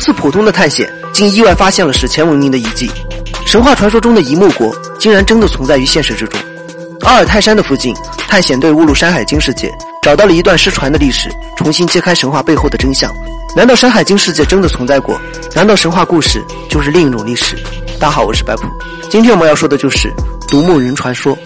次普通的探险，竟意外发现了史前文明的遗迹。神话传说中的一木国，竟然真的存在于现实之中。阿尔泰山的附近，探险队误入《山海经》世界，找到了一段失传的历史，重新揭开神话背后的真相。难道《山海经》世界真的存在过？难道神话故事就是另一种历史？大家好，我是白普。今天我们要说的就是独木人传说。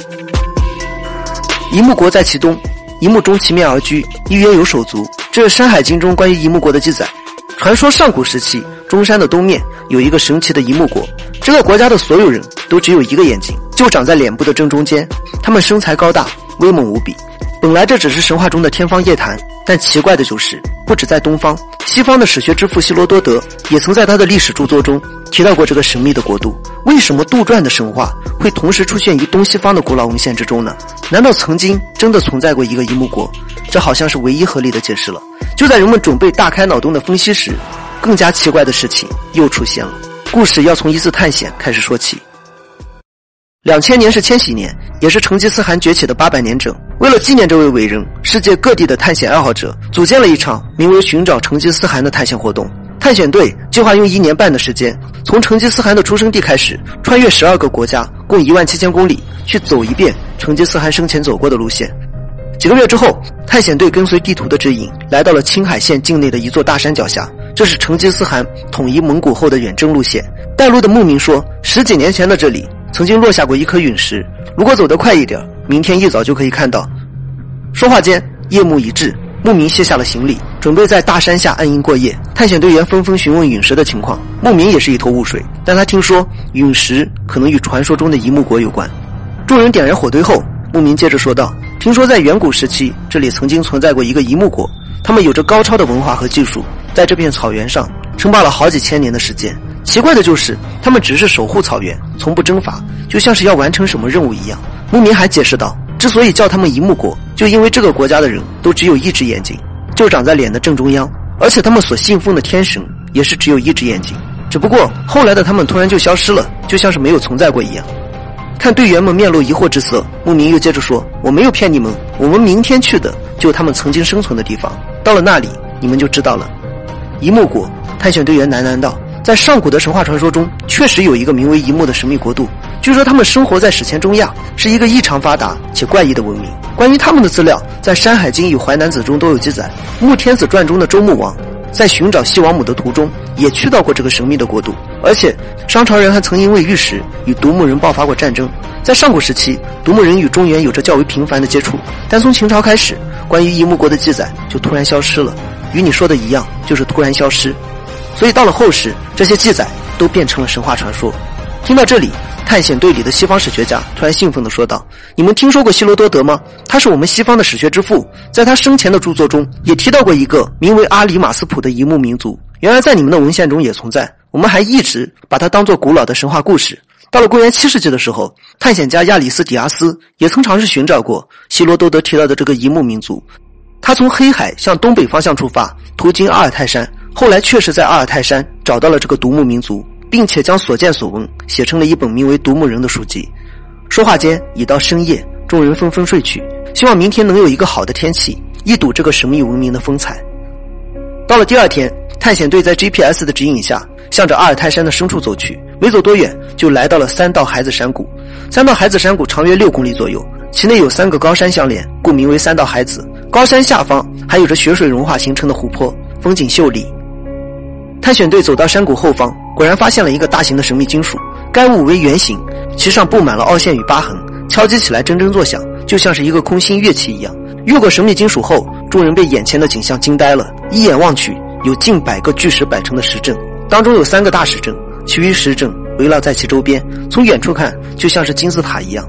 一木国在其东，一木中其面而居，一曰有手足。这是《山海经》中关于一木国的记载。传说上古时期，中山的东面有一个神奇的一木国，这个国家的所有人都只有一个眼睛，就长在脸部的正中间。他们身材高大，威猛无比。本来这只是神话中的天方夜谭，但奇怪的就是，不止在东方，西方的史学之父希罗多德也曾在他的历史著作中提到过这个神秘的国度。为什么杜撰的神话会同时出现于东西方的古老文献之中呢？难道曾经真的存在过一个一木国？这好像是唯一合理的解释了。就在人们准备大开脑洞的分析时，更加奇怪的事情又出现了。故事要从一次探险开始说起。两千年是千禧年，也是成吉思汗崛起的八百年整。为了纪念这位伟人，世界各地的探险爱好者组建了一场名为“寻找成吉思汗”的探险活动。探险队计划用一年半的时间，从成吉思汗的出生地开始，穿越十二个国家，共一万七千公里，去走一遍成吉思汗生前走过的路线。几个月之后，探险队跟随地图的指引，来到了青海县境内的一座大山脚下。这是成吉思汗统一蒙古后的远征路线。带路的牧民说，十几年前的这里。曾经落下过一颗陨石，如果走得快一点，明天一早就可以看到。说话间，夜幕已至，牧民卸下了行李，准备在大山下安营过夜。探险队员纷纷询问陨石的情况，牧民也是一头雾水。但他听说陨石可能与传说中的一木国有关。众人点燃火堆后，牧民接着说道：“听说在远古时期，这里曾经存在过一个一木国，他们有着高超的文化和技术，在这片草原上称霸了好几千年的时间。”奇怪的就是，他们只是守护草原，从不征伐，就像是要完成什么任务一样。牧民还解释道：“之所以叫他们一木国，就因为这个国家的人都只有一只眼睛，就长在脸的正中央，而且他们所信奉的天神也是只有一只眼睛。只不过后来的他们突然就消失了，就像是没有存在过一样。”看队员们面露疑惑之色，牧民又接着说：“我没有骗你们，我们明天去的就他们曾经生存的地方，到了那里你们就知道了。”一木国探险队员喃喃道。在上古的神话传说中，确实有一个名为一木的神秘国度。据说他们生活在史前中亚，是一个异常发达且怪异的文明。关于他们的资料，在《山海经》与《淮南子》中都有记载。《穆天子传》中的周穆王，在寻找西王母的途中，也去到过这个神秘的国度。而且，商朝人还曾因为玉石与独木人爆发过战争。在上古时期，独木人与中原有着较为频繁的接触。但从秦朝开始，关于一木国的记载就突然消失了。与你说的一样，就是突然消失。所以到了后世，这些记载都变成了神话传说。听到这里，探险队里的西方史学家突然兴奋地说道：“你们听说过希罗多德吗？他是我们西方的史学之父，在他生前的著作中也提到过一个名为阿里马斯普的一木民族。原来在你们的文献中也存在。我们还一直把它当做古老的神话故事。到了公元七世纪的时候，探险家亚里斯底亚斯也曾尝试寻找过希罗多德提到的这个一木民族。他从黑海向东北方向出发，途经阿尔泰山。”后来确实在阿尔泰山找到了这个独木民族，并且将所见所闻写成了一本名为《独木人》的书籍。说话间已到深夜，众人纷纷睡去，希望明天能有一个好的天气，一睹这个神秘文明的风采。到了第二天，探险队在 GPS 的指引下，向着阿尔泰山的深处走去。没走多远，就来到了三道海子山谷。三道海子山谷长约六公里左右，其内有三个高山相连，故名为三道海子。高山下方还有着雪水融化形成的湖泊，风景秀丽。探险队走到山谷后方，果然发现了一个大型的神秘金属。该物为圆形，其上布满了凹陷与疤痕，敲击起来铮铮作响，就像是一个空心乐器一样。越过神秘金属后，众人被眼前的景象惊呆了。一眼望去，有近百个巨石摆成的石阵，当中有三个大石阵，其余石阵围绕在其周边。从远处看，就像是金字塔一样。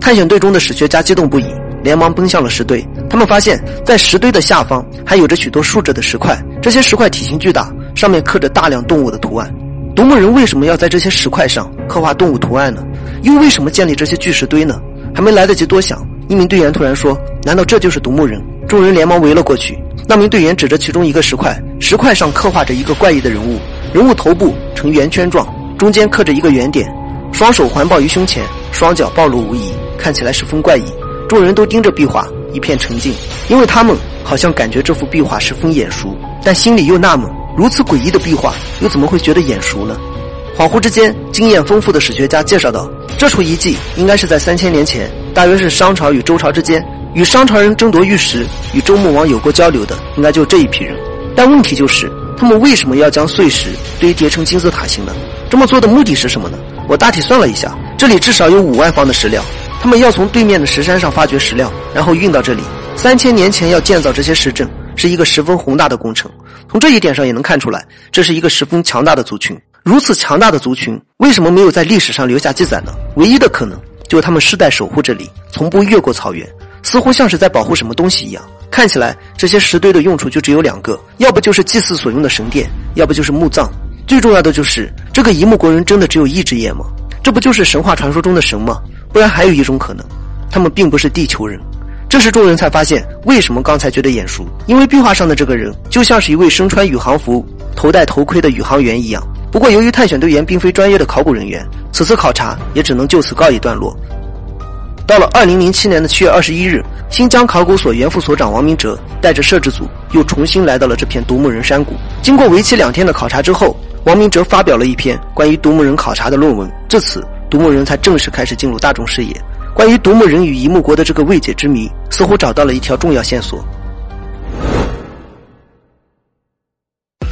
探险队中的史学家激动不已，连忙奔向了石堆。他们发现，在石堆的下方还有着许多竖着的石块，这些石块体型巨大。上面刻着大量动物的图案，独木人为什么要在这些石块上刻画动物图案呢？又为什么建立这些巨石堆呢？还没来得及多想，一名队员突然说：“难道这就是独木人？”众人连忙围了过去。那名队员指着其中一个石块，石块上刻画着一个怪异的人物，人物头部呈圆圈状，中间刻着一个圆点，双手环抱于胸前，双脚暴露无遗，看起来十分怪异。众人都盯着壁画，一片沉静，因为他们好像感觉这幅壁画十分眼熟，但心里又纳闷。如此诡异的壁画，又怎么会觉得眼熟呢？恍惚之间，经验丰富的史学家介绍道，这处遗迹应该是在三千年前，大约是商朝与周朝之间，与商朝人争夺玉石，与周穆王有过交流的，应该就这一批人。但问题就是，他们为什么要将碎石堆叠成金字塔形呢？这么做的目的是什么呢？我大体算了一下，这里至少有五万方的石料，他们要从对面的石山上发掘石料，然后运到这里。三千年前要建造这些石阵，是一个十分宏大的工程。从这一点上也能看出来，这是一个十分强大的族群。如此强大的族群，为什么没有在历史上留下记载呢？唯一的可能就是他们世代守护这里，从不越过草原，似乎像是在保护什么东西一样。看起来这些石堆的用处就只有两个，要不就是祭祀所用的神殿，要不就是墓葬。最重要的就是这个一木国人真的只有一只眼吗？这不就是神话传说中的神吗？不然还有一种可能，他们并不是地球人。这时众人才发现，为什么刚才觉得眼熟？因为壁画上的这个人就像是一位身穿宇航服、头戴头盔的宇航员一样。不过，由于探险队员并非专业的考古人员，此次考察也只能就此告一段落。到了二零零七年的七月二十一日，新疆考古所原副所长王明哲带着摄制组又重新来到了这片独木人山谷。经过为期两天的考察之后，王明哲发表了一篇关于独木人考察的论文。至此，独木人才正式开始进入大众视野。关于独木人与一木国的这个未解之谜，似乎找到了一条重要线索。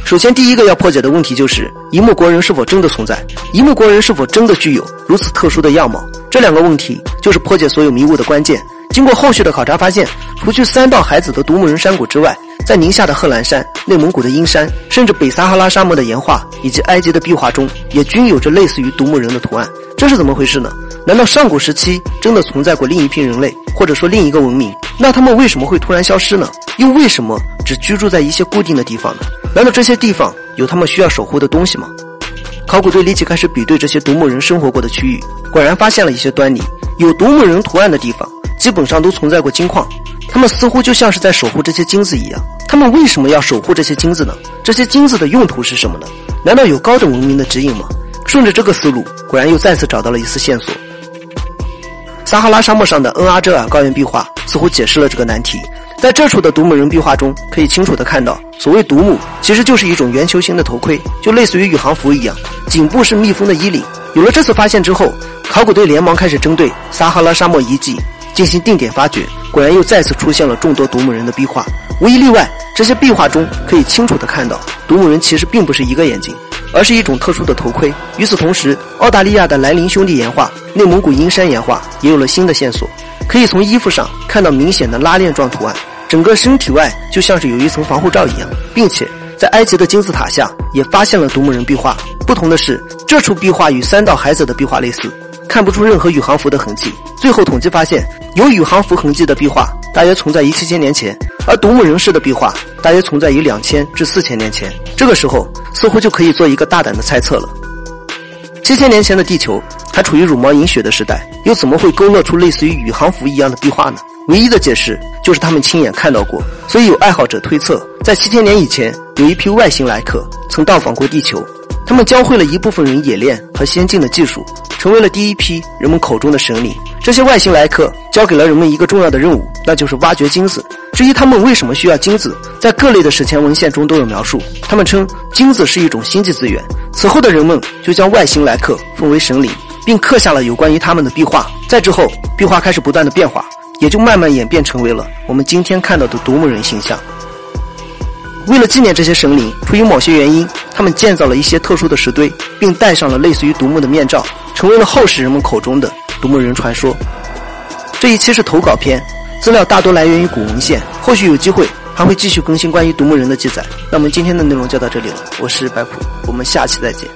首先，第一个要破解的问题就是一木国人是否真的存在？一木国人是否真的具有如此特殊的样貌？这两个问题就是破解所有迷雾的关键。经过后续的考察，发现除去三道海子的独木人山谷之外，在宁夏的贺兰山、内蒙古的阴山，甚至北撒哈拉沙漠的岩画以及埃及的壁画中，也均有着类似于独木人的图案。这是怎么回事呢？难道上古时期真的存在过另一批人类，或者说另一个文明？那他们为什么会突然消失呢？又为什么只居住在一些固定的地方呢？难道这些地方有他们需要守护的东西吗？考古队立即开始比对这些独木人生活过的区域，果然发现了一些端倪。有独木人图案的地方，基本上都存在过金矿，他们似乎就像是在守护这些金子一样。他们为什么要守护这些金子呢？这些金子的用途是什么呢？难道有高等文明的指引吗？顺着这个思路，果然又再次找到了一丝线索。撒哈拉沙漠上的恩阿哲尔高原壁画似乎解释了这个难题。在这处的独木人壁画中，可以清楚地看到，所谓独木其实就是一种圆球形的头盔，就类似于宇航服一样，颈部是密封的衣领。有了这次发现之后，考古队连忙开始针对撒哈拉沙漠遗迹进行定点发掘，果然又再次出现了众多独木人的壁画。无一例外，这些壁画中可以清楚地看到，独木人其实并不是一个眼睛，而是一种特殊的头盔。与此同时，澳大利亚的莱林兄弟岩画、内蒙古阴山岩画也有了新的线索，可以从衣服上看到明显的拉链状图案。整个身体外就像是有一层防护罩一样，并且在埃及的金字塔下也发现了独木人壁画。不同的是，这处壁画与三道海子的壁画类似，看不出任何宇航服的痕迹。最后统计发现，有宇航服痕迹的壁画大约存在于七千年前，而独木人式的壁画大约存在于两千至四千年前。这个时候，似乎就可以做一个大胆的猜测了：七千年前的地球还处于茹毛饮血的时代，又怎么会勾勒出类似于宇航服一样的壁画呢？唯一的解释就是他们亲眼看到过，所以有爱好者推测，在七千年以前，有一批外星来客曾到访过地球，他们教会了一部分人冶炼和先进的技术，成为了第一批人们口中的神灵。这些外星来客交给了人们一个重要的任务，那就是挖掘金子。至于他们为什么需要金子，在各类的史前文献中都有描述。他们称金子是一种星际资源。此后的人们就将外星来客奉为神灵，并刻下了有关于他们的壁画。再之后，壁画开始不断的变化。也就慢慢演变成为了我们今天看到的独木人形象。为了纪念这些神灵，出于某些原因，他们建造了一些特殊的石堆，并戴上了类似于独木的面罩，成为了后世人们口中的独木人传说。这一期是投稿篇，资料大多来源于古文献，后续有机会还会继续更新关于独木人的记载。那我们今天的内容就到这里了，我是白普，我们下期再见。